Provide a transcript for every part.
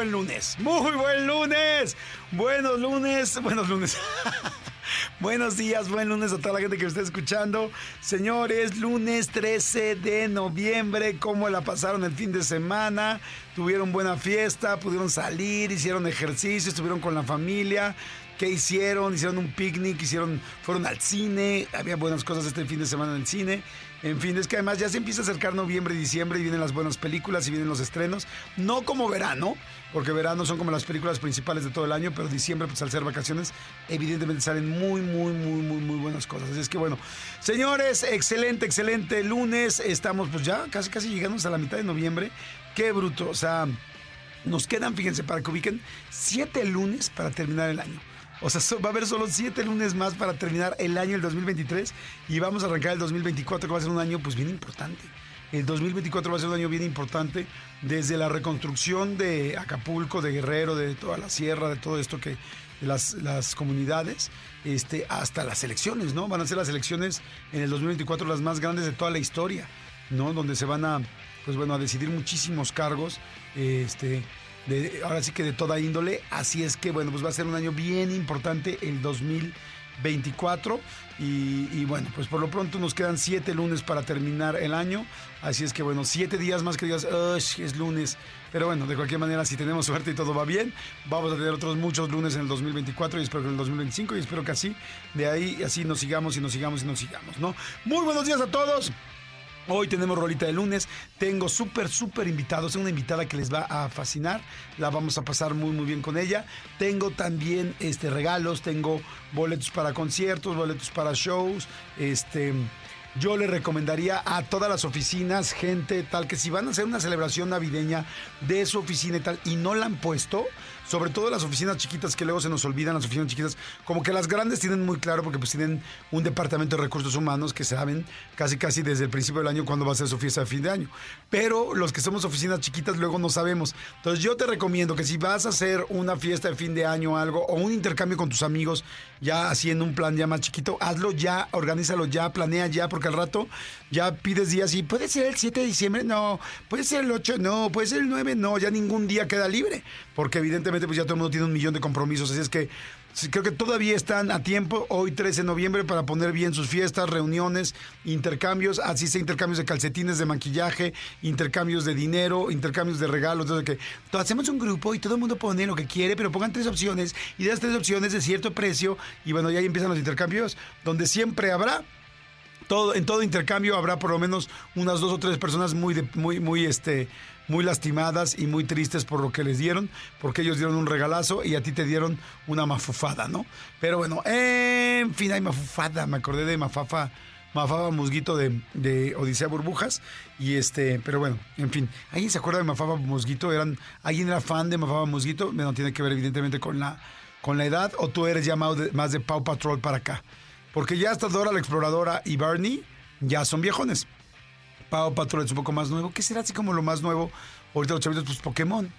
Buen lunes, muy buen lunes. Buenos lunes, buenos lunes. Buenos días, buen lunes a toda la gente que me está escuchando. Señores, lunes 13 de noviembre, ¿cómo la pasaron el fin de semana? Tuvieron buena fiesta, pudieron salir, hicieron ejercicio, estuvieron con la familia. ¿Qué hicieron? Hicieron un picnic, hicieron, fueron al cine, había buenas cosas este fin de semana en el cine. En fin, es que además ya se empieza a acercar noviembre y diciembre y vienen las buenas películas y vienen los estrenos. No como verano, porque verano son como las películas principales de todo el año, pero diciembre, pues al ser vacaciones, evidentemente salen muy, muy, muy, muy, muy buenas cosas. Así es que bueno, señores, excelente, excelente lunes. Estamos pues ya casi, casi llegamos a la mitad de noviembre. Qué bruto, o sea, nos quedan, fíjense, para que ubiquen, siete lunes para terminar el año. O sea, va a haber solo siete lunes más para terminar el año, el 2023, y vamos a arrancar el 2024, que va a ser un año pues bien importante. El 2024 va a ser un año bien importante desde la reconstrucción de Acapulco, de Guerrero, de toda la sierra, de todo esto que las, las comunidades, este, hasta las elecciones, ¿no? Van a ser las elecciones en el 2024 las más grandes de toda la historia, ¿no? Donde se van a, pues bueno, a decidir muchísimos cargos, este, ahora sí que de toda índole. Así es que, bueno, pues va a ser un año bien importante el 2024. Y, y bueno, pues por lo pronto nos quedan siete lunes para terminar el año. Así es que, bueno, siete días más que digas, "Ush, es lunes. Pero bueno, de cualquier manera, si tenemos suerte y todo va bien, vamos a tener otros muchos lunes en el 2024 y espero que en el 2025 y espero que así, de ahí, así nos sigamos y nos sigamos y nos sigamos, ¿no? Muy buenos días a todos. Hoy tenemos rolita de lunes. Tengo súper, súper invitados. Una invitada que les va a fascinar. La vamos a pasar muy, muy bien con ella. Tengo también este, regalos. Tengo boletos para conciertos, boletos para shows. Este. Yo le recomendaría a todas las oficinas, gente tal, que si van a hacer una celebración navideña de su oficina y tal, y no la han puesto, sobre todo las oficinas chiquitas que luego se nos olvidan, las oficinas chiquitas, como que las grandes tienen muy claro porque pues tienen un departamento de recursos humanos que saben casi casi desde el principio del año cuándo va a ser su fiesta de fin de año. Pero los que somos oficinas chiquitas luego no sabemos. Entonces yo te recomiendo que si vas a hacer una fiesta de fin de año o algo, o un intercambio con tus amigos, ya haciendo un plan ya más chiquito, hazlo ya, organízalo ya, planea ya, porque al rato ya pides días y puede ser el 7 de diciembre, no, puede ser el 8, no, puede ser el 9, no, ya ningún día queda libre, porque evidentemente pues ya todo el mundo tiene un millón de compromisos, así es que creo que todavía están a tiempo, hoy 13 de noviembre, para poner bien sus fiestas, reuniones, intercambios, así sea intercambios de calcetines, de maquillaje, intercambios de dinero, intercambios de regalos, entonces que hacemos un grupo y todo el mundo pone lo que quiere, pero pongan tres opciones y de las tres opciones de cierto precio y bueno, ya ahí empiezan los intercambios, donde siempre habrá todo, en todo intercambio habrá por lo menos unas dos o tres personas muy, muy, muy, este, muy lastimadas y muy tristes por lo que les dieron, porque ellos dieron un regalazo y a ti te dieron una mafufada, ¿no? Pero bueno, en fin, hay mafufada, me acordé de mafafa. Mafafa Musguito de, de Odisea Burbujas. Y este, pero bueno, en fin. ¿Alguien se acuerda de Mafafa Musguito? ¿Eran, ¿Alguien era fan de Mafafa Musguito? No tiene que ver evidentemente con la, con la edad. ¿O tú eres llamado de- más de Pau Patrol para acá? Porque ya hasta Dora la Exploradora y Barney ya son viejones. Pau Patrol es un poco más nuevo. ¿Qué será así como lo más nuevo? Ahorita los chavitos, pues Pokémon.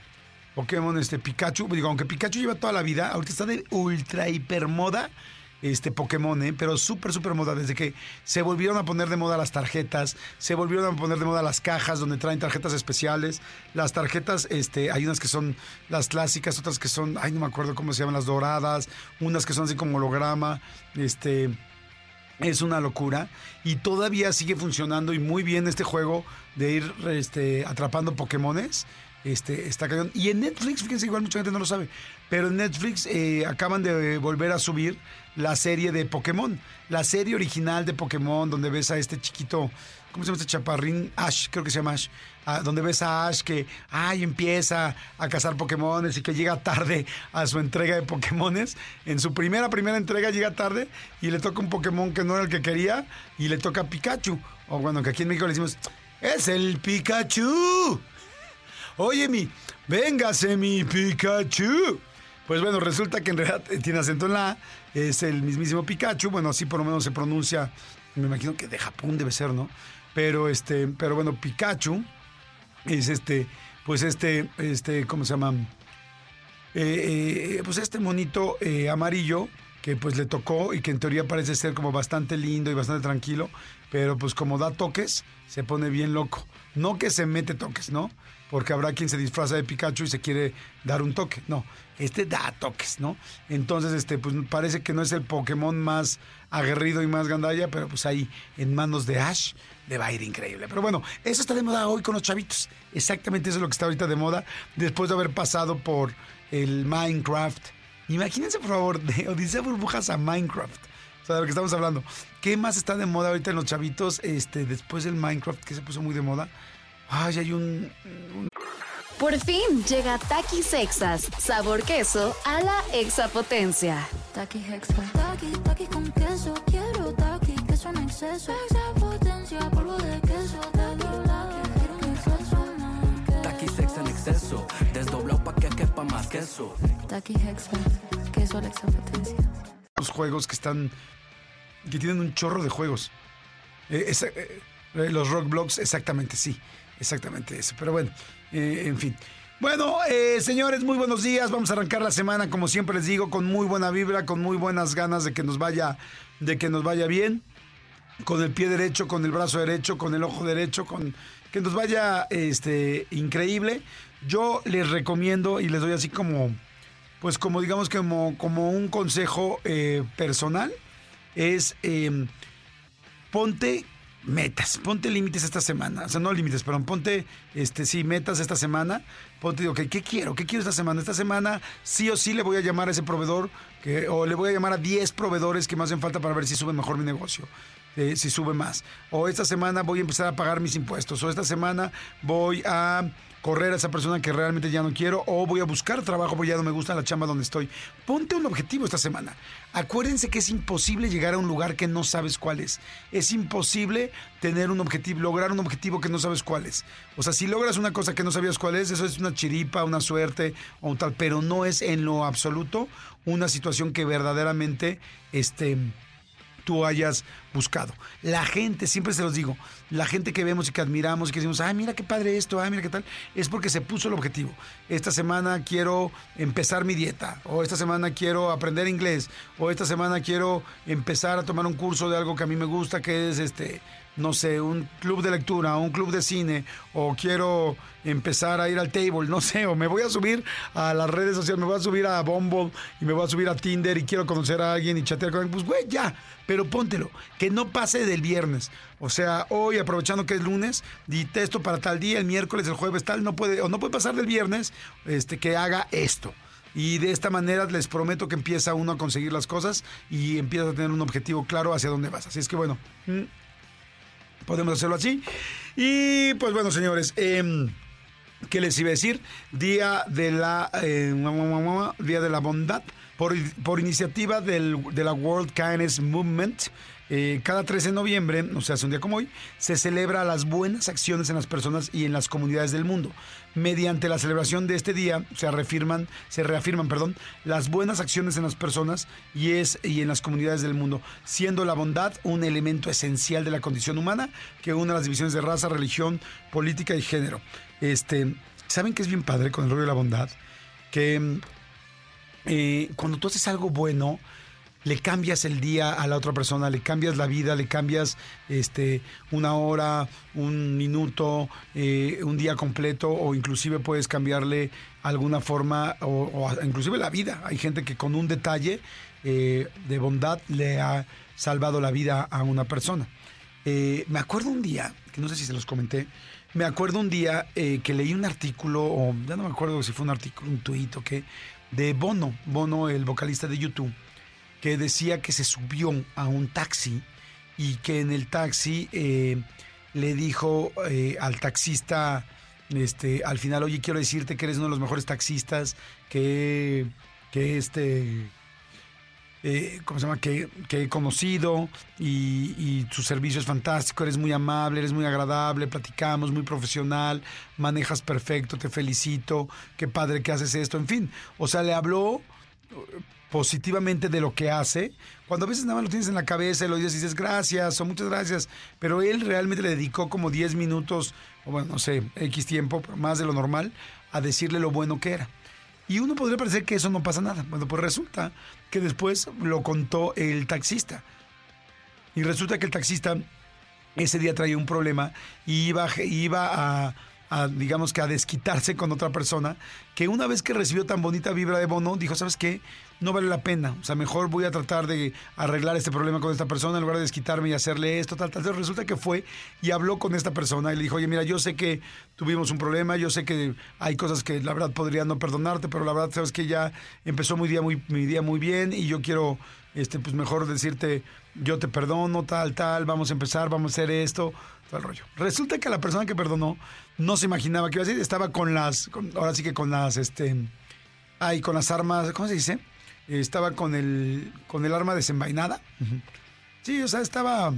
Pokémon, este, Pikachu. Digo, aunque Pikachu lleva toda la vida, ahorita está de ultra hiper moda este Pokémon, ¿eh? pero súper, súper moda. Desde que se volvieron a poner de moda las tarjetas, se volvieron a poner de moda las cajas donde traen tarjetas especiales. Las tarjetas, este, hay unas que son las clásicas, otras que son, ay, no me acuerdo cómo se llaman, las doradas, unas que son así como holograma, este. Es una locura y todavía sigue funcionando y muy bien este juego de ir este, atrapando Pokémones. Este, está cañón. Y en Netflix, fíjense, igual mucha gente no lo sabe, pero en Netflix eh, acaban de volver a subir la serie de Pokémon. La serie original de Pokémon, donde ves a este chiquito, ¿cómo se llama este chaparrín? Ash, creo que se llama Ash. Ah, donde ves a Ash que, ay, empieza a cazar Pokémones y que llega tarde a su entrega de Pokémones. En su primera, primera entrega llega tarde y le toca un Pokémon que no era el que quería y le toca Pikachu. O bueno, que aquí en México le decimos, ¡es el Pikachu! oye mi, véngase mi Pikachu. Pues bueno, resulta que en realidad eh, tiene acento en la A, es el mismísimo Pikachu, bueno, así por lo menos se pronuncia, me imagino que de Japón debe ser, ¿no? Pero este, pero bueno, Pikachu es este, pues este, este, ¿cómo se llama? Eh, eh, pues este monito eh, amarillo que pues le tocó y que en teoría parece ser como bastante lindo y bastante tranquilo, pero pues como da toques, se pone bien loco. No que se mete toques, ¿no? Porque habrá quien se disfraza de Pikachu y se quiere dar un toque. No, este da toques, ¿no? Entonces, este, pues parece que no es el Pokémon más aguerrido y más gandalla, pero pues ahí en manos de Ash le va a ir increíble. Pero bueno, eso está de moda hoy con los chavitos. Exactamente eso es lo que está ahorita de moda, después de haber pasado por el Minecraft. Imagínense, por favor, de Odisea Burbujas a Minecraft. O sea, de lo que estamos hablando. ¿Qué más está de moda ahorita en los chavitos? Este, después del Minecraft, que se puso muy de moda. Ay, hay un. un- Por fin llega Takis Exas, sabor queso a la exapotencia. Taki Hexa. Taki, taki con queso. Quiero taki, queso en exceso. Extra potencia, polvo de queso. Taki, taki, quiero un exceso. Taqui sex en exceso, desdoblado pa' que quepa más queso. Taki Hexa. Queso a la extra potencia. los juegos que están. que tienen un chorro de juegos. Eh, esa- eh, eh, los rock blogs, exactamente, sí. Exactamente eso. Pero bueno, eh, en fin. Bueno, eh, señores, muy buenos días. Vamos a arrancar la semana, como siempre les digo, con muy buena vibra, con muy buenas ganas de que nos vaya, de que nos vaya bien. Con el pie derecho, con el brazo derecho, con el ojo derecho, con que nos vaya este, increíble. Yo les recomiendo y les doy así como, pues como digamos como, como un consejo eh, personal, es eh, ponte metas, ponte límites esta semana, o sea, no límites, perdón, ponte, este, sí, metas esta semana, ponte, ok, ¿qué quiero? ¿Qué quiero esta semana? Esta semana sí o sí le voy a llamar a ese proveedor, o le voy a llamar a 10 proveedores que me hacen falta para ver si sube mejor mi negocio. eh, si sube más. O esta semana voy a empezar a pagar mis impuestos. O esta semana voy a correr a esa persona que realmente ya no quiero o voy a buscar trabajo porque ya no me gusta la chamba donde estoy. Ponte un objetivo esta semana. Acuérdense que es imposible llegar a un lugar que no sabes cuál es. Es imposible tener un objetivo, lograr un objetivo que no sabes cuál es. O sea, si logras una cosa que no sabías cuál es, eso es una chiripa, una suerte o un tal, pero no es en lo absoluto una situación que verdaderamente este tú hayas buscado. La gente, siempre se los digo, la gente que vemos y que admiramos y que decimos, ay, mira qué padre esto, ay, mira qué tal, es porque se puso el objetivo. Esta semana quiero empezar mi dieta, o esta semana quiero aprender inglés, o esta semana quiero empezar a tomar un curso de algo que a mí me gusta, que es este, no sé, un club de lectura, un club de cine, o quiero empezar a ir al table, no sé, o me voy a subir a las redes sociales, me voy a subir a Bumble y me voy a subir a Tinder y quiero conocer a alguien y chatear con alguien, pues güey, ya, pero póntelo, que no pase del viernes. O sea, hoy aprovechando que es lunes, di esto para tal día, el miércoles, el jueves tal, no puede, o no puede pasar del viernes, este, que haga esto. Y de esta manera les prometo que empieza uno a conseguir las cosas y empieza a tener un objetivo claro hacia dónde vas. Así es que bueno, mm, podemos hacerlo así. Y pues bueno, señores, em, ¿qué les iba a decir? Día de la, eh, Día de la Bondad, por, por iniciativa del, de la World Kindness Movement. eh, cada 13 de noviembre, o sea, hace un día como hoy, se celebra las buenas acciones en las personas y en las comunidades del mundo. Mediante la celebración de este día se reafirman, se reafirman, perdón, las buenas acciones en las personas y es y en las comunidades del mundo, siendo la bondad un elemento esencial de la condición humana que une las divisiones de raza, religión, política y género. Este, ¿saben qué es bien padre con el rollo de la bondad? Que eh, cuando tú haces algo bueno, le cambias el día a la otra persona, le cambias la vida, le cambias este, una hora, un minuto, eh, un día completo o inclusive puedes cambiarle alguna forma o, o inclusive la vida. Hay gente que con un detalle eh, de bondad le ha salvado la vida a una persona. Eh, me acuerdo un día, que no sé si se los comenté, me acuerdo un día eh, que leí un artículo, o ya no me acuerdo si fue un artículo, un tuit o qué, de Bono, Bono, el vocalista de YouTube, que decía que se subió a un taxi y que en el taxi eh, le dijo eh, al taxista, este, al final, oye, quiero decirte que eres uno de los mejores taxistas, que, que este eh, ¿cómo se llama? Que, que he conocido y, y tu servicio es fantástico, eres muy amable, eres muy agradable, platicamos, muy profesional, manejas perfecto, te felicito, qué padre que haces esto, en fin. O sea, le habló positivamente de lo que hace, cuando a veces nada más lo tienes en la cabeza y lo dices y dices gracias o muchas gracias, pero él realmente le dedicó como 10 minutos, o bueno, no sé, X tiempo, más de lo normal, a decirle lo bueno que era. Y uno podría parecer que eso no pasa nada. Bueno, pues resulta que después lo contó el taxista. Y resulta que el taxista ese día traía un problema y iba, iba a, digamos que a desquitarse con otra persona, que una vez que recibió tan bonita vibra de Bono, dijo, ¿sabes qué? No vale la pena. O sea, mejor voy a tratar de arreglar este problema con esta persona en lugar de desquitarme y hacerle esto, tal, tal. Entonces resulta que fue y habló con esta persona y le dijo, oye, mira, yo sé que tuvimos un problema, yo sé que hay cosas que la verdad podría no perdonarte, pero la verdad sabes que ya empezó muy día muy, mi día muy bien y yo quiero, este, pues mejor decirte, yo te perdono, tal, tal, vamos a empezar, vamos a hacer esto, todo el rollo. Resulta que la persona que perdonó no se imaginaba que iba a decir, estaba con las, con- ahora sí que con las, este, ay, con las armas, ¿cómo se dice? Eh, Estaba con el, con el arma desenvainada. Sí, o sea, estaba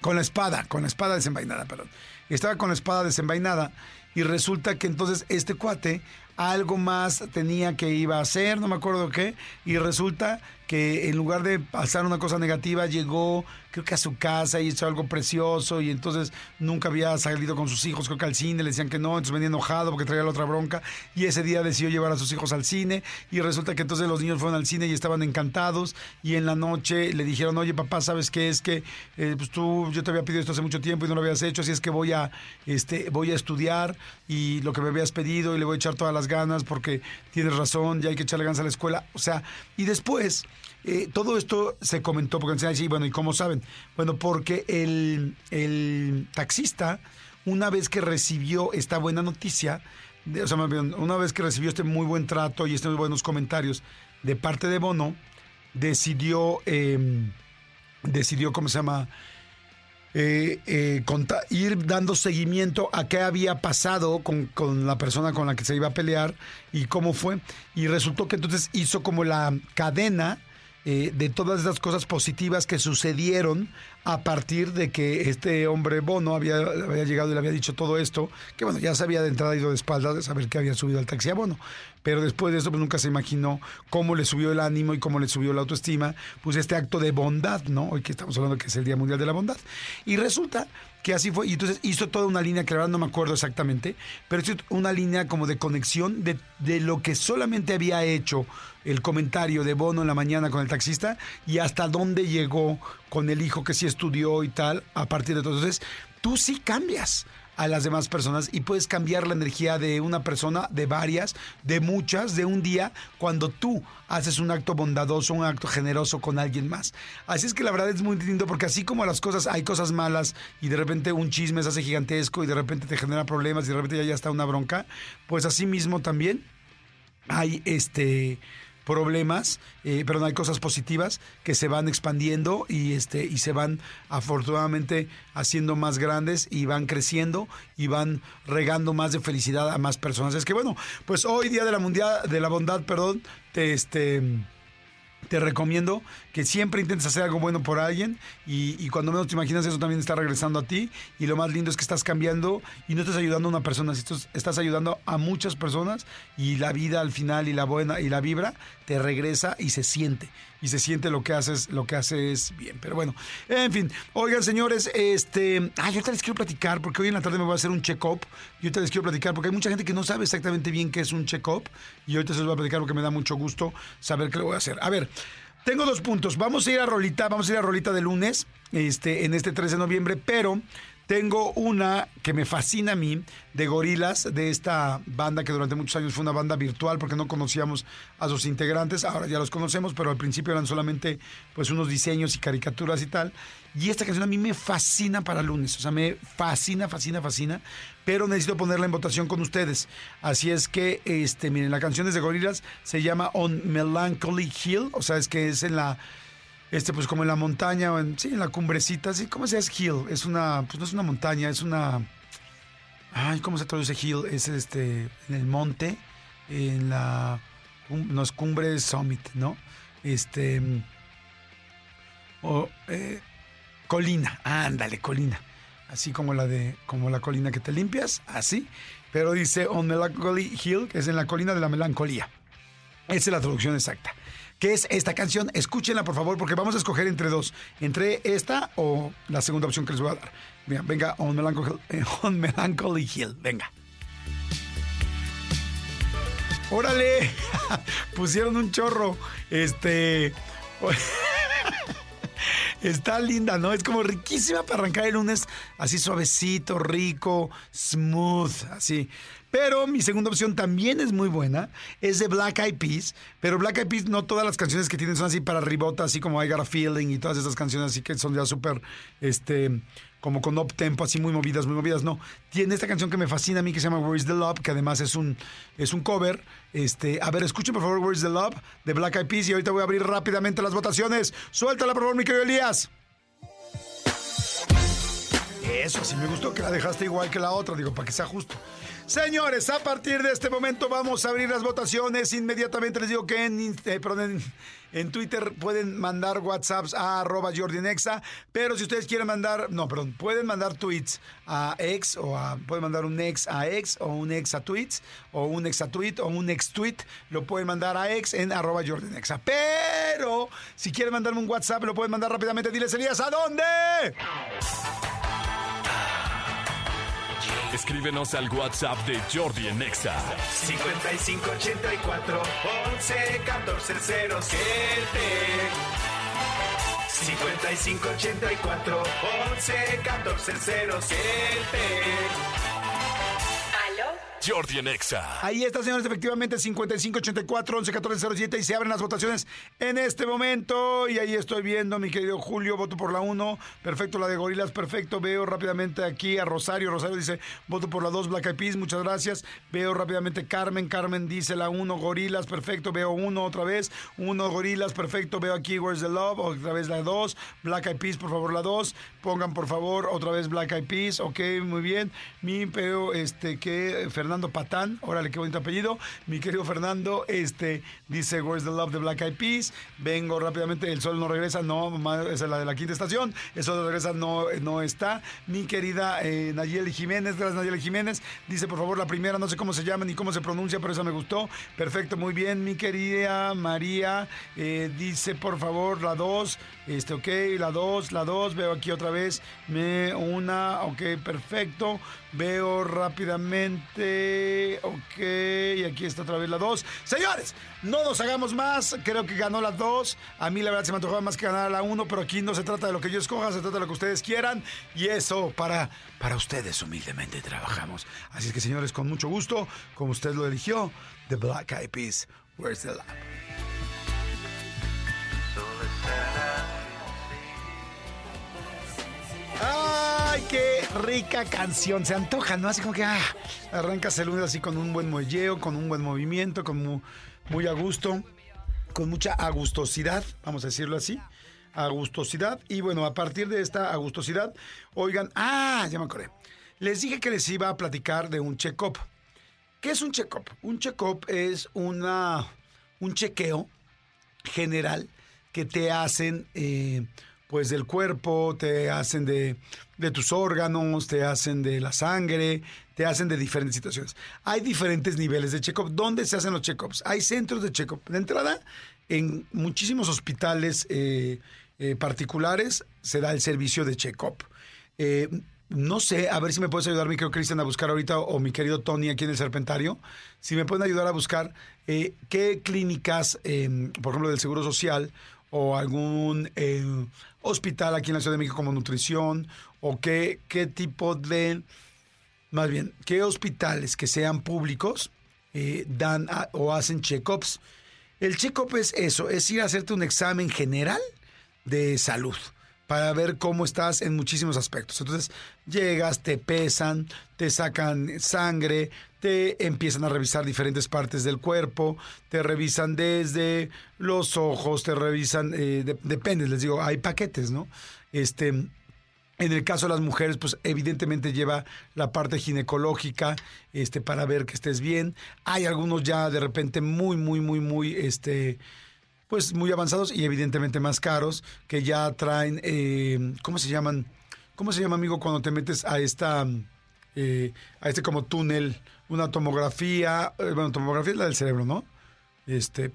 con la espada, con la espada desenvainada, perdón. Estaba con la espada desenvainada y resulta que entonces este cuate algo más tenía que iba a hacer, no me acuerdo qué, y resulta que en lugar de pasar una cosa negativa llegó creo que a su casa y hizo algo precioso y entonces nunca había salido con sus hijos, creo que al cine, le decían que no, entonces venía enojado porque traía la otra bronca y ese día decidió llevar a sus hijos al cine y resulta que entonces los niños fueron al cine y estaban encantados y en la noche le dijeron, oye papá, ¿sabes qué es que eh, pues tú, yo te había pedido esto hace mucho tiempo y no lo habías hecho, así es que voy a, este, voy a estudiar y lo que me habías pedido y le voy a echar todas las ganas porque tienes razón, ya hay que echarle ganas a la escuela, o sea, y después eh, todo esto se comentó porque sí, bueno, ¿y cómo saben? Bueno, porque el, el taxista, una vez que recibió esta buena noticia, o sea, una vez que recibió este muy buen trato y estos buenos comentarios de parte de Bono, decidió, eh, decidió, ¿cómo se llama? Eh, eh, ir dando seguimiento a qué había pasado con, con la persona con la que se iba a pelear y cómo fue. Y resultó que entonces hizo como la cadena eh, de todas esas cosas positivas que sucedieron a partir de que este hombre Bono había, llegado y le había dicho todo esto, que bueno, ya sabía de entrada ido de espaldas de saber que había subido al taxi a Bono, pero después de eso pues nunca se imaginó cómo le subió el ánimo y cómo le subió la autoestima, pues este acto de bondad, ¿no? Hoy que estamos hablando que es el Día Mundial de la Bondad. Y resulta que así fue, y entonces hizo toda una línea, que la verdad no me acuerdo exactamente, pero hizo una línea como de conexión de, de lo que solamente había hecho el comentario de Bono en la mañana con el taxista y hasta dónde llegó con el hijo que sí estudió y tal, a partir de. Entonces, tú sí cambias a las demás personas y puedes cambiar la energía de una persona, de varias, de muchas, de un día, cuando tú haces un acto bondadoso, un acto generoso con alguien más. Así es que la verdad es muy lindo porque así como las cosas, hay cosas malas y de repente un chisme se hace gigantesco y de repente te genera problemas y de repente ya, ya está una bronca, pues así mismo también hay este problemas, eh, pero no hay cosas positivas que se van expandiendo y este y se van afortunadamente haciendo más grandes y van creciendo y van regando más de felicidad a más personas. Es que bueno, pues hoy día de la mundial de la bondad, perdón, te este te recomiendo que siempre intentes hacer algo bueno por alguien y, y cuando menos te imaginas eso también está regresando a ti y lo más lindo es que estás cambiando y no estás ayudando a una persona, sino estás- ayudando a muchas personas y la vida al final y la buena y la vibra te regresa y se siente y se siente lo que haces, lo que haces bien. Pero bueno, en fin, oigan señores, este, ah, yo ahorita les quiero platicar porque hoy en la tarde me voy a hacer un check-up y ahorita les quiero platicar porque hay mucha gente que no sabe exactamente bien qué es un check-up y ahorita se los voy a platicar porque me da mucho gusto saber qué le voy a hacer. A ver, tengo dos puntos. Vamos a ir a Rolita, vamos a ir a Rolita de lunes, este, en este 3 de noviembre, pero tengo una que me fascina a mí, de gorilas, de esta banda que durante muchos años fue una banda virtual porque no conocíamos a sus integrantes, ahora ya los conocemos, pero al principio eran solamente pues unos diseños y caricaturas y tal. Y esta canción a mí me fascina para lunes, o sea, me fascina, fascina, fascina, pero necesito ponerla en votación con ustedes. Así es que, este, miren, la canción es de gorilas, se llama On Melancholy Hill, o sea, es que es en la este pues como en la montaña o en, sí en la cumbrecita sí cómo se llama hill es una pues no es una montaña es una ay cómo se traduce hill es este en el monte en la no es cumbre summit no este, o, eh, colina, ándale, colina, así como la de, como la colina que te limpias, así, pero dice On Melancholy Hill, que es en la colina de la melancolía. Esa es la traducción exacta. ¿Qué es esta canción? Escúchenla, por favor, porque vamos a escoger entre dos. Entre esta o la segunda opción que les voy a dar. Venga, On Melancholy, eh, On Melancholy Hill. Venga. ¡Órale! Pusieron un chorro. Este. Está linda, ¿no? Es como riquísima para arrancar el lunes, así suavecito, rico, smooth, así. Pero mi segunda opción también es muy buena, es de Black Eyed Peas, pero Black Eyed Peas no todas las canciones que tienen son así para ribota, así como I Got a Feeling y todas esas canciones así que son ya súper, este, como con up tempo, así muy movidas, muy movidas, no. Tiene esta canción que me fascina a mí que se llama Where is the Love, que además es un, es un cover. Este, a ver, escuchen por favor Where is the Love de Black Eyed Peas y ahorita voy a abrir rápidamente las votaciones. Suéltala por favor, mi querido Elías. Eso, sí me gustó que la dejaste igual que la otra, digo, para que sea justo. Señores, a partir de este momento vamos a abrir las votaciones. Inmediatamente les digo que en, eh, perdón, en Twitter pueden mandar WhatsApps a arroba jordinexa, pero si ustedes quieren mandar, no, perdón, pueden mandar tweets a ex o a, pueden mandar un ex a ex o un ex a tweets o un ex a tweet o un ex tweet, lo pueden mandar a ex en arroba jordinexa. Pero si quieren mandarme un WhatsApp, lo pueden mandar rápidamente. Diles, Elías, ¿a dónde? Escríbenos al WhatsApp de Jordi en Exa. 5584 11 14 07 5584 11 14 07 Jordi en Exa. Ahí está, señores, efectivamente, 5584 111407 y se abren las votaciones en este momento. Y ahí estoy viendo, mi querido Julio, voto por la 1. Perfecto, la de Gorilas, perfecto. Veo rápidamente aquí a Rosario. Rosario dice, voto por la 2, Black Eyed Peas, muchas gracias. Veo rápidamente Carmen. Carmen dice la 1, Gorilas, perfecto. Veo 1 otra vez. 1, Gorilas, perfecto. Veo aquí Where's the Love, otra vez la 2. Black Eyed Peas, por favor, la 2. Pongan, por favor, otra vez Black Eyed Peas. Ok, muy bien. Mi, pero, este, que Fernando Patán, órale, qué bonito apellido. Mi querido Fernando, este, dice Where's the Love de Black Eyed Peas. Vengo rápidamente, El Sol no regresa, no, esa es la de la quinta estación. El Sol no regresa, no, no está. Mi querida eh, Jiménez, gracias Nayeli Jiménez. Dice, por favor, la primera, no sé cómo se llama ni cómo se pronuncia, pero esa me gustó. Perfecto, muy bien. Mi querida María, eh, dice, por favor, la dos. Este, ok, la 2, la 2, veo aquí otra vez, me una, ok, perfecto, veo rápidamente, ok, y aquí está otra vez la 2. Señores, no nos hagamos más, creo que ganó la 2, a mí la verdad se me antojaba más que ganar la 1, pero aquí no se trata de lo que yo escoja, se trata de lo que ustedes quieran, y eso para, para ustedes humildemente trabajamos. Así es que señores, con mucho gusto, como usted lo eligió, The Black Eyed Peas, Where's the Love? ¡Ay, qué rica canción! Se antoja, ¿no? Así como que ah, arrancas el lunes así con un buen muelleo, con un buen movimiento, con mu- muy, a gusto, con mucha agustosidad, vamos a decirlo así. Agustosidad. Y bueno, a partir de esta agustosidad, oigan, ah, ya me acordé. Les dije que les iba a platicar de un check-up. ¿Qué es un check-up? Un check-up es una, un chequeo general que te hacen eh, pues del cuerpo, te hacen de, de tus órganos, te hacen de la sangre, te hacen de diferentes situaciones. Hay diferentes niveles de check-up. ¿Dónde se hacen los check-ups? Hay centros de check-up. De entrada, en muchísimos hospitales eh, eh, particulares se da el servicio de check-up. Eh, no sé, a ver si me puedes ayudar, mi querido Cristian, a buscar ahorita, o mi querido Tony aquí en el Serpentario, si me pueden ayudar a buscar qué clínicas, eh, por ejemplo, del Seguro Social o algún eh, hospital aquí en la Ciudad de México como nutrición, o qué, qué tipo de, más bien, qué hospitales que sean públicos eh, dan a- o hacen check-ups. El check-up es eso, es ir a hacerte un examen general de salud para ver cómo estás en muchísimos aspectos. Entonces, llegas, te pesan, te sacan sangre, te empiezan a revisar diferentes partes del cuerpo, te revisan desde los ojos, te revisan, eh, de- depende, les digo, hay paquetes, ¿no? Este, en el caso de las mujeres, pues evidentemente lleva la parte ginecológica, este, para ver que estés bien. Hay algunos ya de repente muy, muy, muy, muy, este, pues muy avanzados y evidentemente más caros, que ya traen, eh, ¿cómo se llaman? ¿Cómo se llama, amigo, cuando te metes a esta, eh, a este como túnel, una tomografía, eh, bueno, tomografía es la del cerebro, ¿no? Este,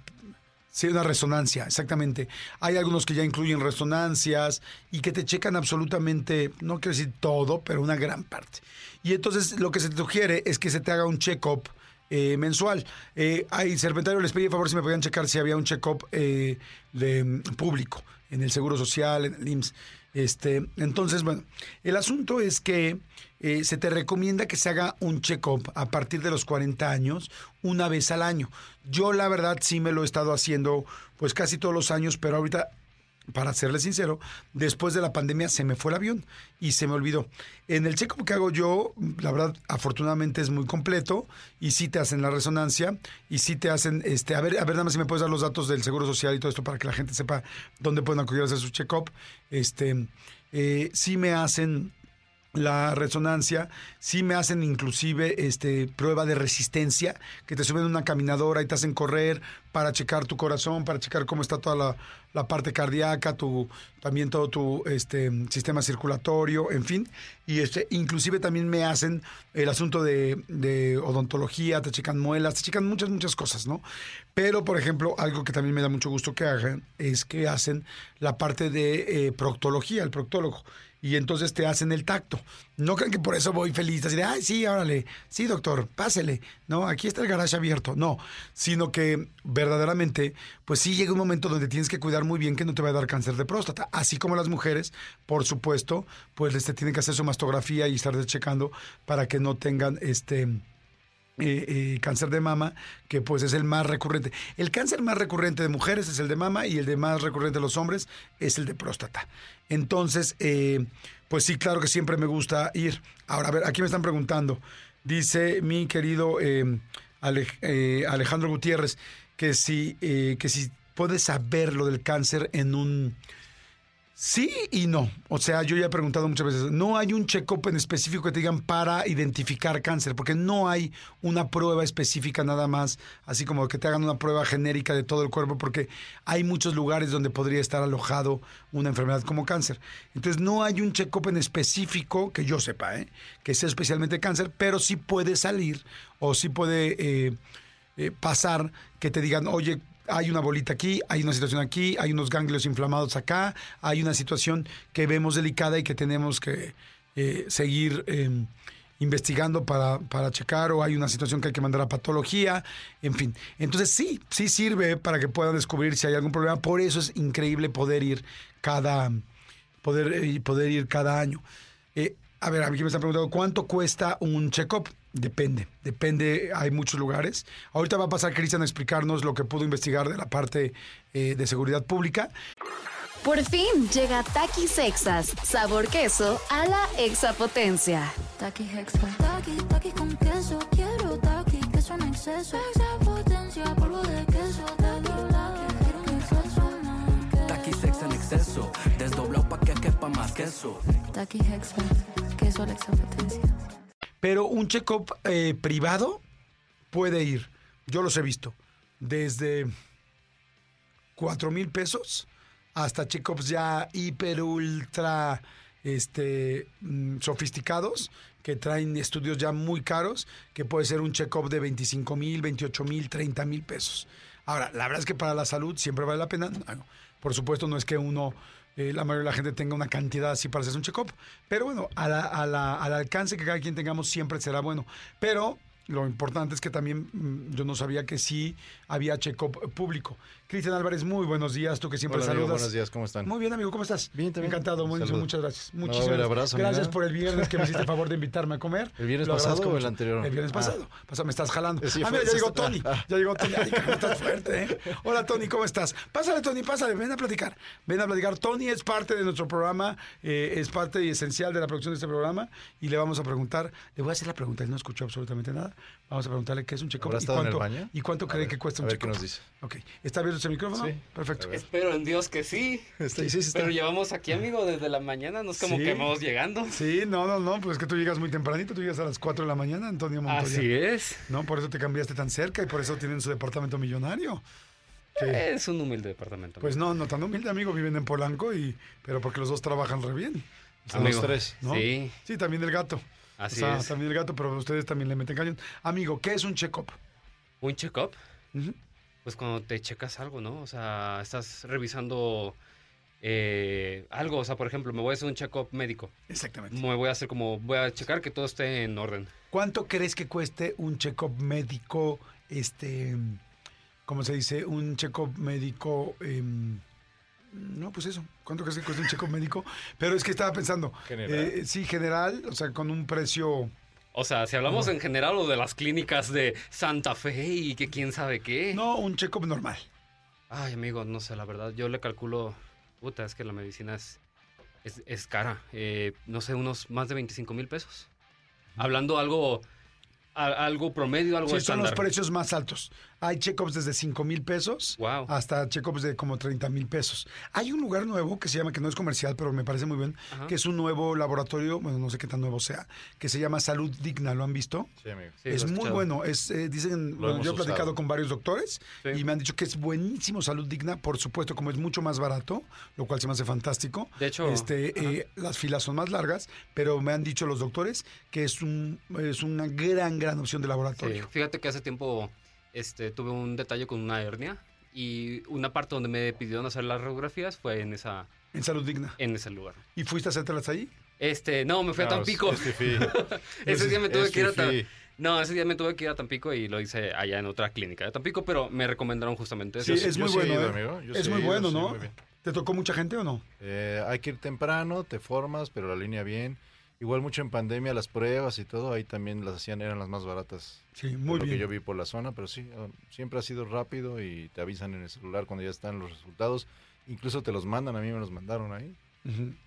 Sí, una resonancia, exactamente. Hay algunos que ya incluyen resonancias y que te checan absolutamente, no quiero decir todo, pero una gran parte. Y entonces lo que se te sugiere es que se te haga un check-up eh, mensual. Eh, Serpentario les pedí favor si me podían checar si había un check-up eh, mm, público en el Seguro Social, en el IMSS. Este, entonces, bueno, el asunto es que eh, se te recomienda que se haga un check-up a partir de los 40 años, una vez al año. Yo, la verdad, sí me lo he estado haciendo, pues casi todos los años, pero ahorita para serle sincero, después de la pandemia se me fue el avión y se me olvidó. En el check-up que hago yo, la verdad, afortunadamente es muy completo y sí te hacen la resonancia y sí te hacen, este, a ver, a ver, nada más si me puedes dar los datos del Seguro Social y todo esto para que la gente sepa dónde pueden acudir a hacer su check-up. Este, eh, sí me hacen la resonancia, sí me hacen inclusive este prueba de resistencia, que te suben una caminadora y te hacen correr para checar tu corazón, para checar cómo está toda la, la parte cardíaca, tu, también todo tu este, sistema circulatorio, en fin. Y este, inclusive también me hacen el asunto de, odontología, te checan muelas, te checan muchas, muchas cosas, ¿no? Pero, por ejemplo, algo que también me da mucho gusto que hagan es que hacen la parte de eh, proctología, el proctólogo y entonces te hacen el tacto. No crean que por eso voy feliz, así de, ay, sí, órale, sí, doctor, pásele, no, aquí está el garage abierto, no, sino que verdaderamente, pues sí llega un momento donde tienes que cuidar muy bien que no te va a dar cáncer de próstata, así como las mujeres, por supuesto, pues este, tienen que hacer su mastografía y estar checando para que no tengan este... Eh, eh, cáncer de mama, que pues es el más recurrente. El cáncer más recurrente de mujeres es el de mama y el de más recurrente de los hombres es el de próstata. Entonces, eh, pues sí, claro que siempre me gusta ir. Ahora, a ver, aquí me están preguntando. Dice mi querido Ale- Alejandro Gutiérrez que si, que si puedes saber lo del cáncer en un... Sí y no. O sea, yo ya he preguntado muchas veces, no hay un check-up en específico que te digan para identificar cáncer, porque no hay una prueba específica nada más, así como que te hagan una prueba genérica de todo el cuerpo, porque hay muchos lugares donde podría estar alojado una enfermedad como cáncer. Entonces, no hay un check-up en específico, que yo sepa, ¿eh? que sea especialmente cáncer, pero sí puede salir o sí puede... eh, eh, pasar que te digan, oye, hay una bolita aquí, hay una situación aquí, hay unos ganglios inflamados acá, hay una situación que vemos delicada y que tenemos que eh, seguir eh, investigando para, para checar o hay una situación que hay que mandar a patología, en fin. Entonces sí, sí sirve para que puedan descubrir si hay algún problema. Por eso es increíble poder ir cada, poder, eh, poder ir cada año. Eh, a ver, aquí me están preguntando, ¿cuánto cuesta un check-up? Depende, depende, hay muchos lugares. Ahorita va a pasar Cristian a explicarnos lo que pudo investigar de la parte eh, de seguridad pública. Por fin llega Takis Sexas, sabor queso a la exapotencia. Taki Hexa. Taki, taki con queso. Quiero taki, queso en exceso. Extra potencia, polvo de queso. Taki, taki, quiero un exceso. Taqui sex en exceso, desdoblado pa' más queso. Taki Hexa. Queso a la extra potencia. Pero un check-up eh, privado puede ir, yo los he visto, desde 4 mil pesos hasta check-ups ya hiper, ultra este, mm, sofisticados que traen estudios ya muy caros, que puede ser un check-up de 25 mil, 28 mil, 30 mil pesos. Ahora, la verdad es que para la salud siempre vale la pena. Por supuesto, no es que uno, eh, la mayoría de la gente tenga una cantidad así para hacerse un check-up, pero bueno, a la- a la- al alcance que cada quien tengamos siempre será bueno. Pero lo importante es que también mm, yo no sabía que sí había check-up público. Cristian Álvarez, muy buenos días, tú que siempre Hola, amigo, saludas. buenos días, ¿cómo están? Muy bien, amigo, ¿cómo estás? Bien, también. Encantado, muy, muchas gracias. No, Muchísimas el abrazo, gracias mira. por el viernes que me hiciste el favor de invitarme a comer. ¿El viernes Lo pasado o el anterior? El viernes Ah. pasado. Pasa, me estás jalando. Sí, ah, mira, ya llegó Tony. ah. Ya llegó Tony. Ay, estás fuerte, ¿eh? Hola, Tony, ¿cómo estás? Pásale, Tony, pásale. Ven a platicar. Ven a platicar. Tony es parte de nuestro programa, eh, es parte y esencial de la producción de este programa y le vamos a preguntar, le voy a hacer la pregunta, él no escuchó absolutamente nada. Vamos a preguntarle qué es un check-up ¿Habrá y estado en el cuánto, baño? y cuánto A cree ver, que cuesta un check-up. nos dice. Ok. ¿Está abierto ese micrófono? Sí. Perfecto. Espero en Dios que sí. Sí, sí, sí está. Pero llevamos aquí, amigo, desde la mañana. No es como Sí. que vamos llegando. Sí, no, no, no, pues es que tú llegas muy tempranito, tú llegas a las 4 de la mañana, Antonio Montoya. Así es. No, por eso te cambiaste tan cerca y por eso tienen su departamento millonario. Sí. Es un humilde departamento. Pues no, no tan humilde, amigo. Viven en Polanco, y pero porque los dos trabajan re bien. Son los tres. ¿no? Sí, Sí, también el gato. Así o sea, es. también el gato, pero ustedes también le meten cañón. Amigo, ¿qué es un check-up? Un check-up, pues cuando te checas algo, ¿no? O sea, estás revisando eh, algo. O sea, por ejemplo, me voy a hacer un check-up médico. Exactamente. Me voy a hacer como, voy a checar que todo esté en orden. ¿Cuánto crees que cueste un check-up médico, este, ¿cómo se dice? Un check-up médico, em, no, pues eso, ¿cuánto crees que cuesta un check-up médico? Pero es que estaba pensando, General. eh, sí, general, o sea, con un precio, O sea, si hablamos en general o de las clínicas de Santa Fe y que quién sabe qué. no, un check-up normal. Ay, amigo, no sé, la verdad. Yo le calculo. Puta, es que la medicina es, es, es cara. Eh, no sé, unos más de 25 mil pesos. Hablando algo. a- algo promedio, algo Sí, son estándar. los precios más altos. Hay check-ups desde 5 mil pesos Wow. hasta check-ups de como 30 mil pesos. Hay un lugar nuevo que se llama, que no es comercial, pero me parece muy bien, Ajá. que es un nuevo laboratorio, bueno, no sé qué tan nuevo sea, que se llama Salud Digna. ¿Lo han visto? Sí, amigo. Sí, es muy escuchado. bueno. Es, eh, dicen, Lo bueno, hemos yo he platicado usado. con varios doctores Sí. y me han dicho que es buenísimo salud digna, por supuesto, como es mucho más barato, lo cual se me hace fantástico. De hecho, este, eh, las filas son más largas, pero me han dicho los doctores que es un es una gran, gran opción de Sí, laboratorio. Fíjate que hace tiempo este, tuve un detalle con una hernia y una parte donde me pidieron hacer las radiografías fue en esa En salud digna. en ese lugar. ¿Y fuiste a hacértelas ahí? Este, no, me fui a No, Tampico. es ese día me tuve es que ir a Ta- fifí. No, ese día me tuve que ir a Tampico y lo hice allá en otra clínica de Tampico, pero me recomendaron justamente eso. Sí, Yo es muy bueno, ido, ¿eh? amigo. Es muy bueno, ¿no? muy. ¿Te tocó mucha gente o no? Eh, hay que ir temprano, te formas, pero la línea bien. Igual mucho en pandemia, las pruebas y todo, ahí también las hacían, eran las más baratas. Sí, muy lo que yo vi por la zona, pero sí, eh, siempre ha sido rápido y te avisan en el celular cuando ya están los resultados. Incluso te los mandan, a mí me los mandaron ahí.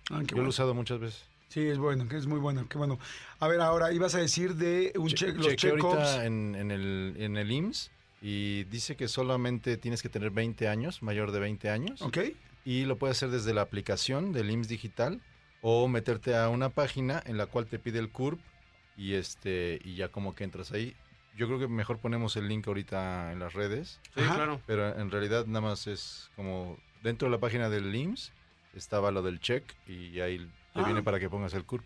Ah, qué yo lo he usado muchas veces. Sí, es bueno, que es muy bueno, qué bueno. A ver, ahora ibas a decir de un Che- check, los check-ups. ahorita en, en el, en el IMSS y dice que solamente tienes que tener 20 años, mayor de 20 años. ¿Ok? Y lo puedes hacer desde la aplicación del IMSS Digital o meterte a una página en la cual te pide el CURP y este y ya como que entras ahí. Yo creo que mejor ponemos el link ahorita en las redes, Sí, Ajá. claro. pero en realidad nada más es como dentro de la página del IMSS estaba lo del check y ahí te Ah. viene para que pongas el CURP.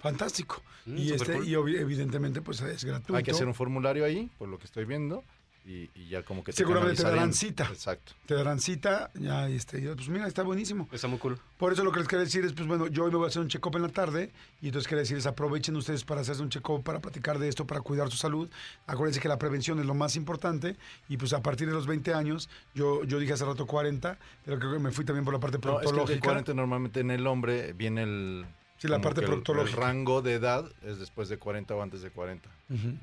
Fantástico. Mm, y este cool. y evidentemente pues es gratuito. Hay que hacer un formulario ahí, por lo que estoy viendo, y, y ya como que te Seguramente te darán cita. Exacto. Te darán cita, ya este, pues mira, está buenísimo. Está muy cool. Por eso lo que les quería decir es, pues bueno, yo hoy me voy a hacer un check-up en la tarde y entonces quería decirles, aprovechen ustedes para hacerse un check-up, para platicar de esto, para cuidar su salud. Acuérdense que la prevención es lo más importante y pues a partir de los 20 años, yo, yo dije hace rato 40, pero creo que me fui también por la parte No, es que el de proctológica. 40 normalmente en el hombre viene el... Sí, la parte el- proctológica. El rango de edad es después de 40 o antes de 40. Ujú,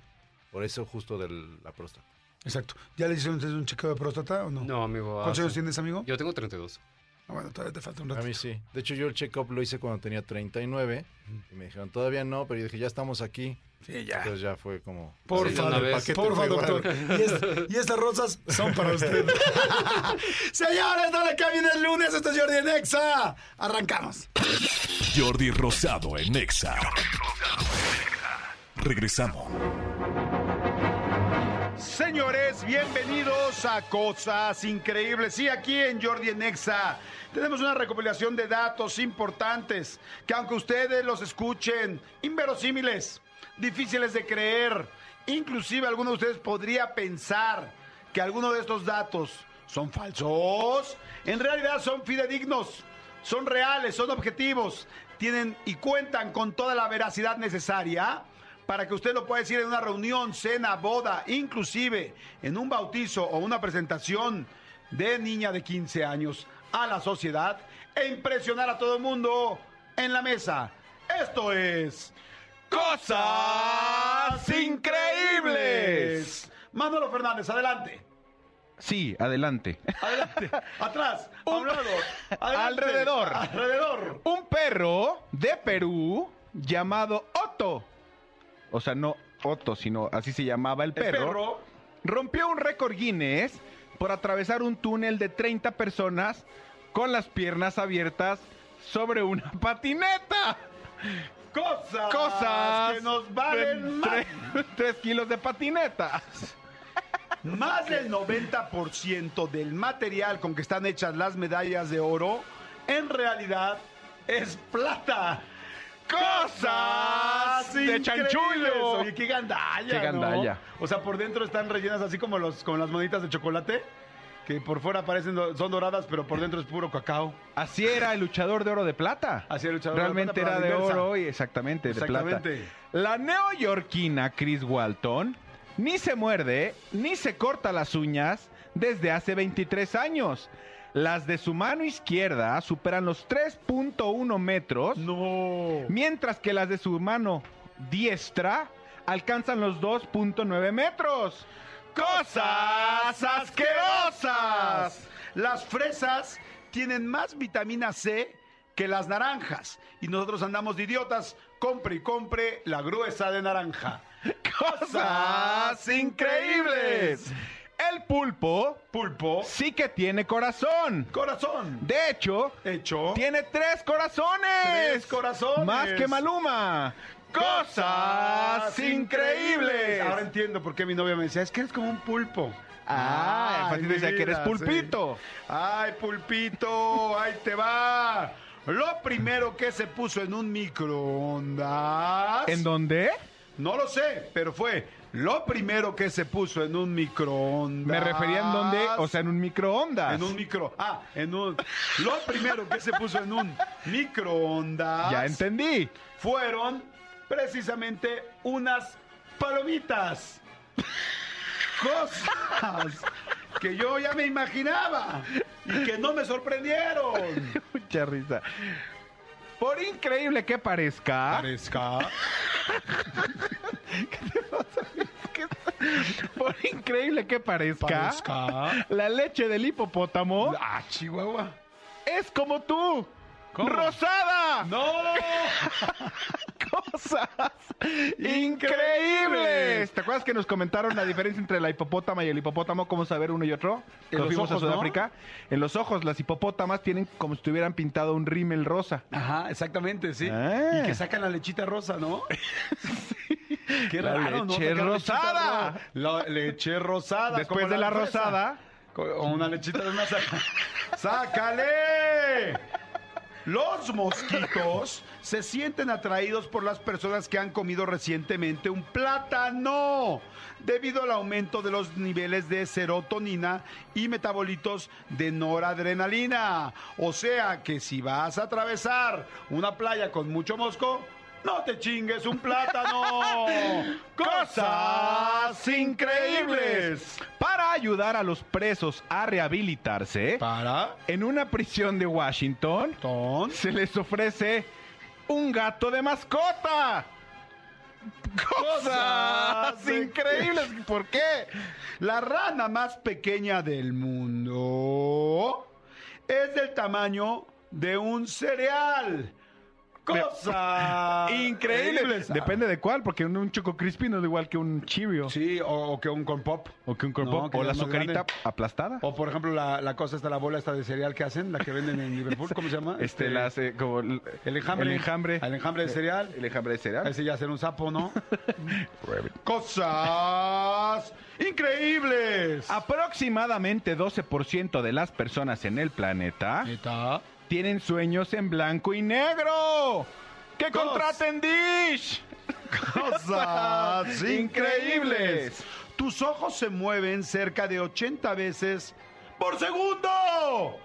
Por eso justo de la próstata. Exacto. ¿Ya le hicieron ustedes un chequeo de próstata o no? No, amigo. ¿Cuántos años tienes, amigo? Yo tengo 32. Ah, bueno, todavía te falta un A rato. mí sí. De hecho, yo el check-up lo hice cuando tenía 39 y me dijeron, todavía no, pero yo dije, ya estamos aquí. Sí, ya. Entonces ya fue como... Por favor, porfa, doctor. Y, es- y estas rosas son para usted. Señores, dale que viene el lunes. Esto es Jordi en Exa. Arrancamos. Jordi Rosado en Exa. Regresamos. Señores, bienvenidos a Cosas Increíbles. Sí, aquí en Jordi en Exa tenemos una recopilación de datos importantes que aunque ustedes los escuchen inverosímiles, difíciles de creer, inclusive alguno de ustedes podría pensar que alguno de estos datos son falsos, en realidad son fidedignos, son reales, son objetivos, tienen y cuentan con toda la veracidad necesaria para que usted lo pueda decir en una reunión, cena, boda, inclusive en un bautizo o una presentación de niña de 15 años a la sociedad e impresionar a todo el mundo en la mesa. Esto es Cosas Increíbles. Manolo Fernández, adelante. Sí, adelante. Adelante. Atrás. A un lado. Adelante. Alrededor. Alrededor. Un perro de Perú llamado Otto, o sea, no Otto, sino así se llamaba el El perro, rompió un récord Guinness por atravesar un túnel de 30 personas con las piernas abiertas sobre una patineta. Cosas, Cosas que nos valen más. 3 kilos de patineta. Más del 90% del material con que están hechas las medallas de oro, en realidad es plata. ¡Cosas de chanchullo. Oye, qué gandalla, Qué ¿no? gandalla. O sea, por dentro están rellenas así como los como las monitas de chocolate, que por fuera parecen son doradas, pero por dentro es puro cacao. Así era el luchador de oro de plata. Así era el luchador de Realmente plata, era pero de oro y exactamente, de plata. Exactamente. La neoyorquina Chris Walton ni se muerde ni se corta las uñas desde hace 23 años. Las de su mano izquierda superan los 3.1 metros, No. mientras que las de su mano diestra alcanzan los 2.9 metros. ¡Cosas asquerosas! Las fresas tienen más vitamina C que las naranjas. Y nosotros andamos de idiotas. Compre y compre la gruesa de naranja. ¡Cosas increíbles! El pulpo Pulpo. sí que tiene corazón. Corazón. De hecho, Hecho. tiene tres corazones. Tres corazones. Más que Maluma. Cosas increíbles. Ahora entiendo por qué mi novia me decía, es que eres como un pulpo. Ah, Ay, decía que eres vida, pulpito. Ay, pulpito, ahí te va. Lo primero que se puso en un microondas. ¿En dónde? No lo sé, pero fue lo primero que se puso en un microondas. Me refería en dónde, o sea, en un microondas. En un micro. Ah, en un. Lo primero que se puso en un microondas. Ya entendí. Fueron precisamente unas palomitas. Cosas que yo ya me imaginaba y que no me sorprendieron. Mucha risa. Por increíble que parezca, Parezca. por increíble que parezca, Parezca. la leche del hipopótamo Ah, Chihuahua. es como tú. ¿Cómo? ¡Rosada! ¡No! cosas increíbles. ¿Te acuerdas que nos comentaron la diferencia entre la hipopótama y el hipopótamo? ¿Cómo saber uno y otro? En Cuando los fuimos ojos, a ¿no? Sudáfrica. En los ojos, las hipopótamas tienen como si tuvieran pintado un rímel rosa. Ajá, exactamente, sí. Ah. Y que sacan la lechita rosa, ¿no? Qué La raro, ¿no? leche Sacar lechita rosada. ro- La leche rosada. Después como de la fresa. rosada, Co- O una lechita de saca. ¡Sácale! Los mosquitos se sienten atraídos por las personas que han comido recientemente un plátano debido al aumento de los niveles de serotonina y metabolitos de noradrenalina. O sea que si vas a atravesar una playa con mucho mosco, no te chingues un plátano. Cosas increíbles. para ayudar a los presos a rehabilitarse, Para. en una prisión de Washington, Ton. se les ofrece un gato de mascota. Cosas Cosas increíbles. ¿Por qué? La rana más pequeña del mundo es del tamaño de un cereal. Cosas Increíbles. Depende de cuál, porque un, un Choco Crispy no es igual que un Cheerio. Sí, o, o que un corn pop. O que un corn No, pop, que o la es más azucarita grande. aplastada. O por ejemplo la, la cosa esta, la bola esta de cereal que hacen, la que venden en Liverpool, ¿cómo se llama? Este, las, eh, como el, el enjambre. El enjambre. El enjambre de cereal. El enjambre de cereal. Ese ya ser un sapo, ¿no? Cosas increíbles. Aproximadamente 12% de las personas en el planeta ¿Neta? Tienen sueños en blanco y negro. ¡Que Cos- contraten Dish! Cosas increíbles. Tus ojos se mueven cerca de 80 veces por segundo.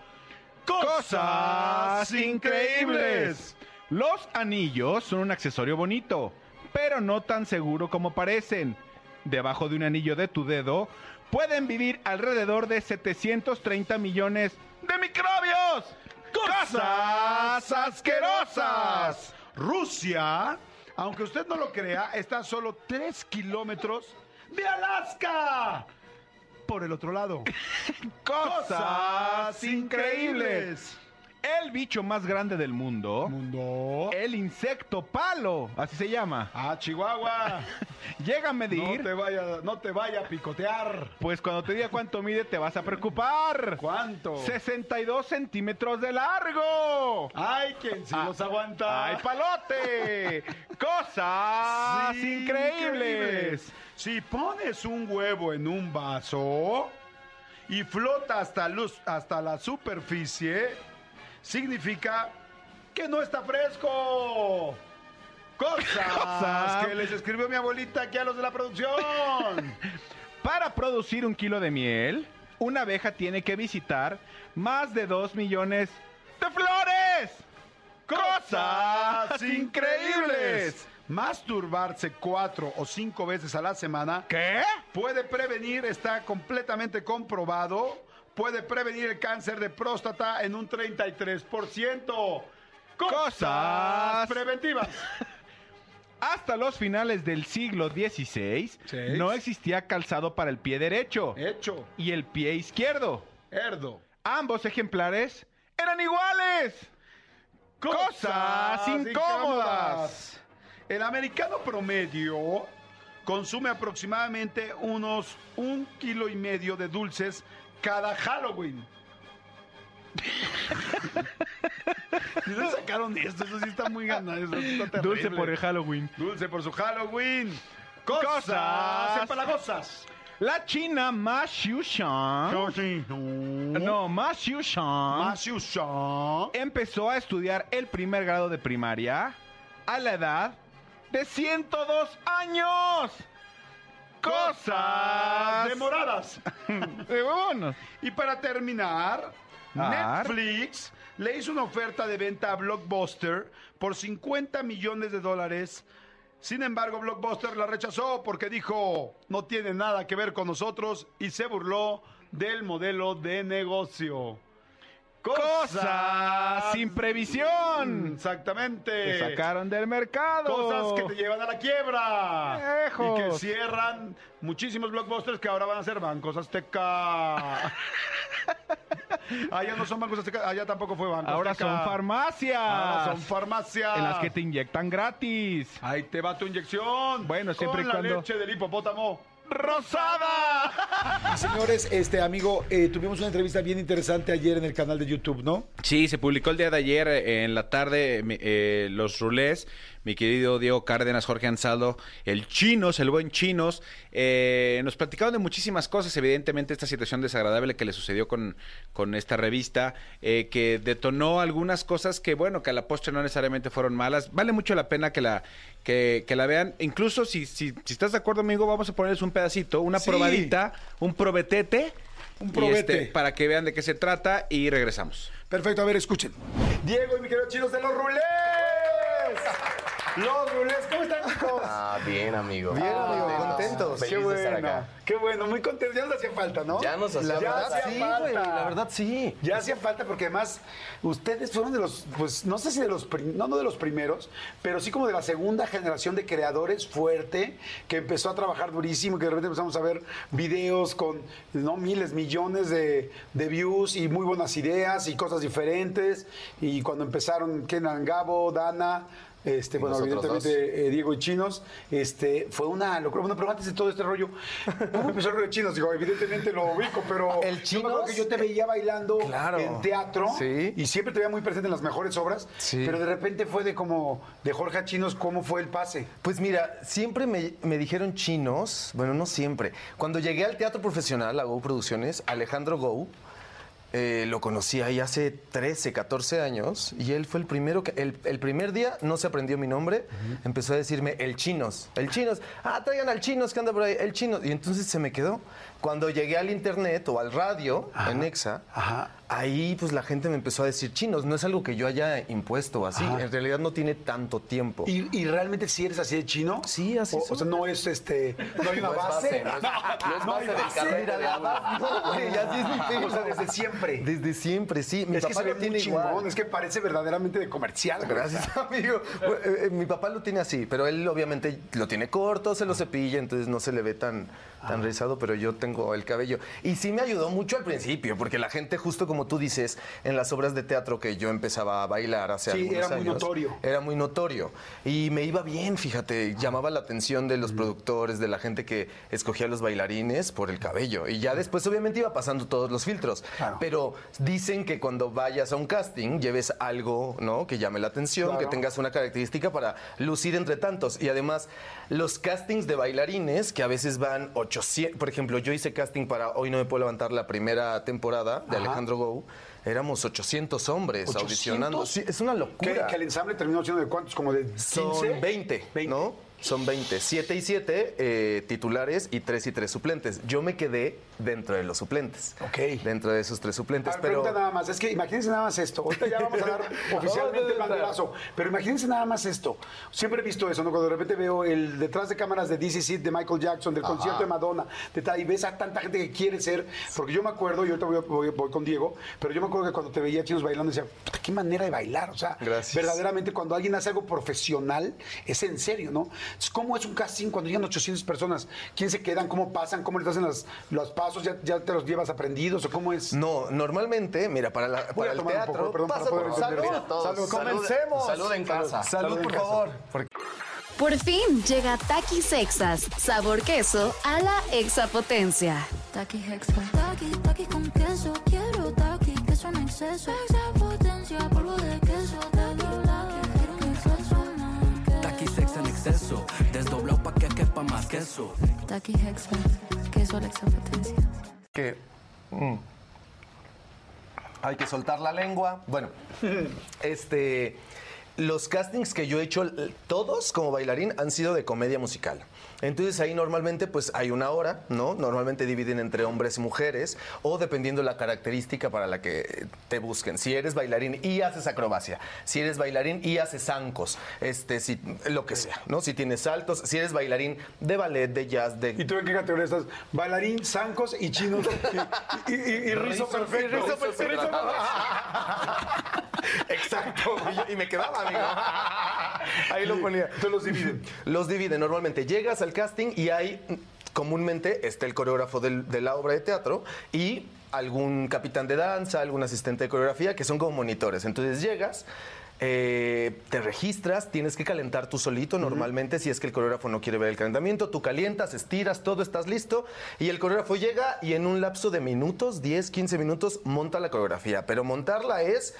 Cosas increíbles. Los anillos son un accesorio bonito, pero no tan seguro como parecen. Debajo de un anillo de tu dedo pueden vivir alrededor de 730 millones de microbios. ¡Cosas asquerosas! Rusia, aunque usted no lo crea, está a solo 3 kilómetros de Alaska. Por el otro lado. Cosas increíbles. El bicho más grande del mundo, Mundo. el insecto palo, así se llama, Ah, Chihuahua. llega a No medir, te vaya, no te vaya a picotear. pues cuando te diga cuánto mide te vas a preocupar. ¿Cuánto? 62 centímetros de largo. Ay, quien sí los aguanta. ¡Ay, palote! Cosas Sí, increíbles. Si pones un huevo en un vaso y flota hasta, luz, hasta la superficie, significa que no está fresco. Cosas, Cosas. que les escribió mi abuelita aquí a los de la producción. Para producir un kilo de miel, una abeja tiene que visitar más de 2 millones de flores. Cosas increíbles. Masturbarse cuatro o cinco veces a la semana ¿Qué? puede prevenir, está completamente comprobado, puede prevenir el cáncer de próstata en un 33%. Cosas. preventivas. Hasta los finales del siglo XVI Seis. no existía calzado para el pie derecho Hecho. y el pie izquierdo. Erdo. Ambos ejemplares eran iguales. Cosas incómodas. El americano promedio consume aproximadamente unos un kilo y medio de dulces cada Halloween. ¿De dónde sacaron esto? Eso sí está muy ganado. eso sí está Dulce por el Halloween. Dulce por su Halloween. Cosas, Cosas. empalagosas. La china Ma Xiushan, no, Ma Xiushan, Masiusan. empezó a estudiar el primer grado de primaria a la edad de 102 años. Cosas demoradas. de. Y para terminar, Ar. Netflix le hizo una oferta de venta a Blockbuster por 50 millones de dólares. Sin embargo, Blockbuster la rechazó porque dijo, no tiene nada que ver con nosotros y se burló del modelo de negocio. Cosas sin previsión. Exactamente. Te sacaron del mercado. Cosas que te llevan a la quiebra. Lejos. Y que cierran muchísimos blockbusters que ahora van a ser bancos Azteca. allá no son bancos Azteca, allá tampoco fue banco Ahora Azteca. son farmacias. Ahora son farmacias. En las que te inyectan gratis. Ahí te va tu inyección. Bueno, siempre Con y la cuando- leche del hipopótamo. ¡Rosada! Señores, este amigo, eh, tuvimos una entrevista bien interesante ayer en el canal de YouTube, ¿no? Sí, se publicó el día de ayer eh, en la tarde eh, los rulés. Mi querido Diego Cárdenas, Jorge Ansaldo, el Chinos, el buen Chinos, eh, nos platicaron de muchísimas cosas. Evidentemente, esta situación desagradable que le sucedió con, con esta revista, eh, que detonó algunas cosas que, bueno, que a la postre no necesariamente fueron malas. Vale mucho la pena que la, que, que la vean. Incluso si, si, si estás de acuerdo, amigo, vamos a ponerles un pedacito, una Sí. probadita, un probetete. Un y probete. este, para que vean de qué se trata y regresamos. Perfecto, a ver, escuchen. Diego y mi querido chinos de los rulés. Los rulés, ¿cómo están, chicos? Ah, bien, amigo. Bien, amigo, contentos. Qué Feliz de estar bueno, acá. qué bueno, muy contentos. Ya nos hacía falta, ¿no? Ya nos hacía La Ya hacía sí, falta. güey, la verdad sí. Ya hacía falta porque además ustedes fueron de los, pues no sé si de los, no, no de los primeros, pero sí como de la segunda generación de creadores fuerte que empezó a trabajar durísimo, que de repente empezamos a ver videos con no miles, millones de, de views y muy buenas ideas y cosas diferentes. Y cuando empezaron Kenan Gabo, Dana, este, bueno, evidentemente eh, Diego y Chinos, este, fue una locura. Bueno, pero antes de todo este rollo, ¿cómo empezó el rollo de Chinos? Digo, evidentemente lo ubico, pero ¿El yo me acuerdo Chinos? que yo te veía bailando Claro. en teatro Sí. y siempre te veía muy presente en las mejores obras, Sí. pero de repente fue de como de Jorge a Chinos, ¿cómo fue el pase? Pues mira, siempre me, me dijeron chinos, bueno, no siempre. Cuando llegué al teatro profesional, a Go Producciones, Alejandro Go, eh, lo conocí ahí hace 13, 14 años y él fue el primero que, el, el primer día no se aprendió mi nombre, empezó a decirme el chinos, el chinos, ah, traigan al chinos que anda por ahí, el chinos, y entonces se me quedó. Cuando llegué al internet o al radio en Exa, Ajá. ahí pues la gente me empezó a decir chinos, no es algo que yo haya impuesto así, Ajá. en realidad no tiene tanto tiempo. ¿Y, y realmente si eres así de chino? Sí, así o, sea, no es este, no hay una No es base. base, no es- no es base del carrete, Mira, la verdad, no, güey, así es mi pedo. O sea, desde siempre. Desde siempre, sí. Mi es que papá se ve muy chingón, igual. es que parece verdaderamente de comercial. Gracias, amigo. Bueno, eh, eh, mi papá lo tiene así, pero él obviamente lo tiene corto, se lo cepilla, entonces no se le ve tan, tan rizado, pero yo tengo el cabello. Y sí me ayudó mucho al principio, porque la gente, justo como tú dices, en las obras de teatro que yo empezaba a bailar hace Sí, algunos era muy años, notorio. Era muy notorio. Y me iba bien, fíjate, llamaba la atención de los productores, de la gente que escogía los bailarines por el cabello. Y ya después obviamente iba pasando todos los filtros. Pero dicen que cuando vayas a un casting lleves algo, ¿no? Que llame la atención, Claro. que tengas una característica para lucir entre tantos. Y además, los castings de bailarines, que a veces van 800, por ejemplo, yo hice casting para Hoy no me puedo levantar la primera temporada de Ajá. Alejandro Gou. Éramos 800 hombres 800. audicionando. Sí, es una Que, locura. que el ensamble terminó siendo de cuántos, como de 15. Son 20, ¿no? Son 20. 7 y 7 titulares y 3 y 3 suplentes. Yo me quedé dentro de los suplentes. Ok. Dentro de esos tres suplentes. ver, pero nada más, es que imagínense nada más esto. Ahorita ya vamos a dar oficialmente el banderazo, pero imagínense nada más esto. Siempre he visto eso, ¿no? Cuando de repente veo el detrás de cámaras de DC de Michael Jackson, del Ajá. concierto de Madonna, de tal, y ves a tanta gente que quiere ser, porque yo me acuerdo, y ahorita voy, voy- voy con Diego, pero yo me acuerdo que cuando te veía chinos bailando, decía, "Puta, qué manera de bailar, o sea, Gracias. verdaderamente cuando alguien hace algo profesional, es en serio, ¿no? Entonces, ¿Cómo es un casting cuando llegan 800 personas? ¿Quién se quedan? ¿Cómo pasan? ¿Cómo les hacen las- los pasos? ¿Ya, ¿Ya te los llevas aprendidos o cómo es? No, normalmente, mira, para, la- para el teatro. poco, perdón, para pasa poder por- salud, Salud, todos. salud. Comencemos. Salud en casa. Salud, Salud en por casa. favor. Por fin llega Takis Sexas, sabor queso a la exapotencia. Taki Hexa. Taki, taki con queso. Quiero taki, queso en exceso. Pa' que quepa más queso. Taki Hexa. Queso a la extra potencia. que mm, hay que soltar la lengua. Bueno, este, los castings que yo he hecho, todos como bailarín, han sido de comedia musical. Entonces ahí normalmente pues hay una hora, ¿no? Normalmente dividen entre hombres y mujeres o dependiendo la característica para la que te busquen. Si eres bailarín y haces acrobacia, si eres bailarín y haces zancos, este, si, lo que sea, ¿no? Si tienes saltos, si eres bailarín de ballet, de jazz, de ¿Y tú en qué categoría estás? Bailarín, zancos y chinos. Y, y- y- y rizo perfecto. Y rizo perfecto. Exacto. Y, me quedaba, amigo. Ahí lo ponía. Entonces los dividen. Los dividen. Normalmente llegas al casting y hay, comúnmente, está el coreógrafo del- de la obra de teatro y algún capitán de danza, algún asistente de coreografía, que son como monitores. Entonces llegas. eh, te registras, tienes que calentar tú solito normalmente si es que el coreógrafo no quiere ver el calentamiento, tú calientas, estiras, todo estás listo y el coreógrafo llega y en un lapso de minutos, 10, 15 minutos, monta la coreografía. Pero montarla es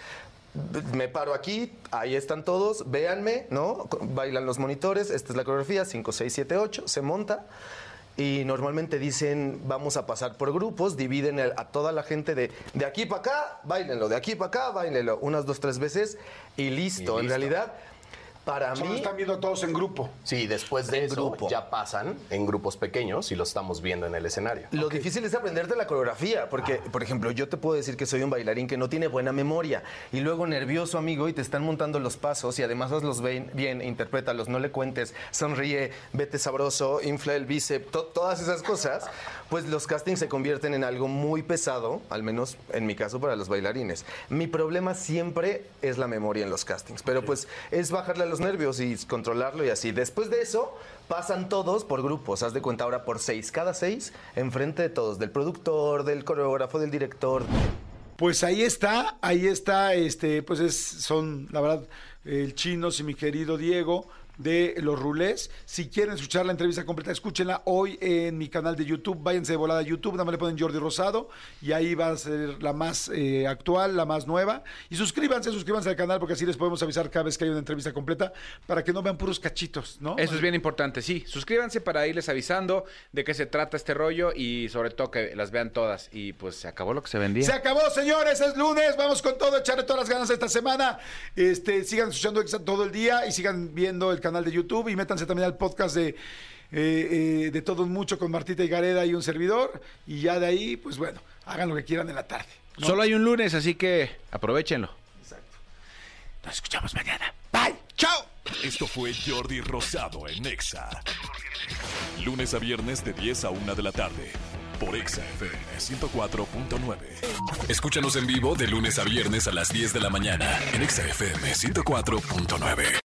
me paro aquí, ahí están todos, véanme, ¿no? Bailan los monitores, esta es la coreografía, 5, 6, 7, 8, se monta. Y normalmente dicen, vamos a pasar por grupos, dividen a toda la gente de, de aquí para acá, bailenlo, de aquí para acá, bailenlo, unas dos, tres veces y listo. En realidad, para Solo mí... están viendo todos en grupo. Sí, después de En eso grupo. ya pasan en grupos pequeños y lo estamos viendo en el escenario. Lo difícil es aprenderte la coreografía, porque, por ejemplo, yo te puedo decir que soy un bailarín que no tiene buena memoria y luego nervioso, amigo, y te están montando los pasos y además hazlos bien, bien interprétalos, no le cuentes, sonríe, vete sabroso, infla el bíceps, to- todas esas cosas, pues los castings se convierten en algo muy pesado, al menos en mi caso para los bailarines. Mi problema siempre es la memoria en los castings, pero pues es bajarle a los nervios y controlarlo y así. Después de eso, pasan todos por grupos, haz de cuenta ahora por seis, cada seis, enfrente de todos, del productor, del coreógrafo, del director. Pues ahí está, ahí está, este, pues es, son, la verdad, el Chinos y mi querido Diego de Los Rulés. Si quieren escuchar la entrevista completa, escúchenla hoy en mi canal de YouTube. Váyanse de volada a YouTube, nada más le ponen Jordi Rosado y ahí va a ser la más eh, actual, la más nueva. Y suscríbanse, suscríbanse al canal porque así les podemos avisar cada vez que hay una entrevista completa para que no vean puros cachitos, ¿no? Eso es bien importante, sí. Suscríbanse para irles avisando de qué se trata este rollo y sobre todo que las vean todas. Y pues se acabó lo que se vendía. Se acabó, señores, es lunes, vamos con todo, echarle todas las ganas esta semana. Este, sigan escuchando todo el día y sigan viendo el canal de YouTube y métanse también al podcast de, eh, eh, de Todo un Mucho con Martita y Gareda y un servidor. Y ya de ahí, pues bueno, hagan lo que quieran en la tarde. ¿no? Solo hay un lunes, así que aprovechenlo. Nos escuchamos mañana. Bye, chao. Esto fue Jordi Rosado en Exa. Lunes a viernes de 10 a 1 de la tarde. Por Exa FM 104.9. Escúchanos en vivo de lunes a viernes a las 10 de la mañana. En Exa FM 104.9.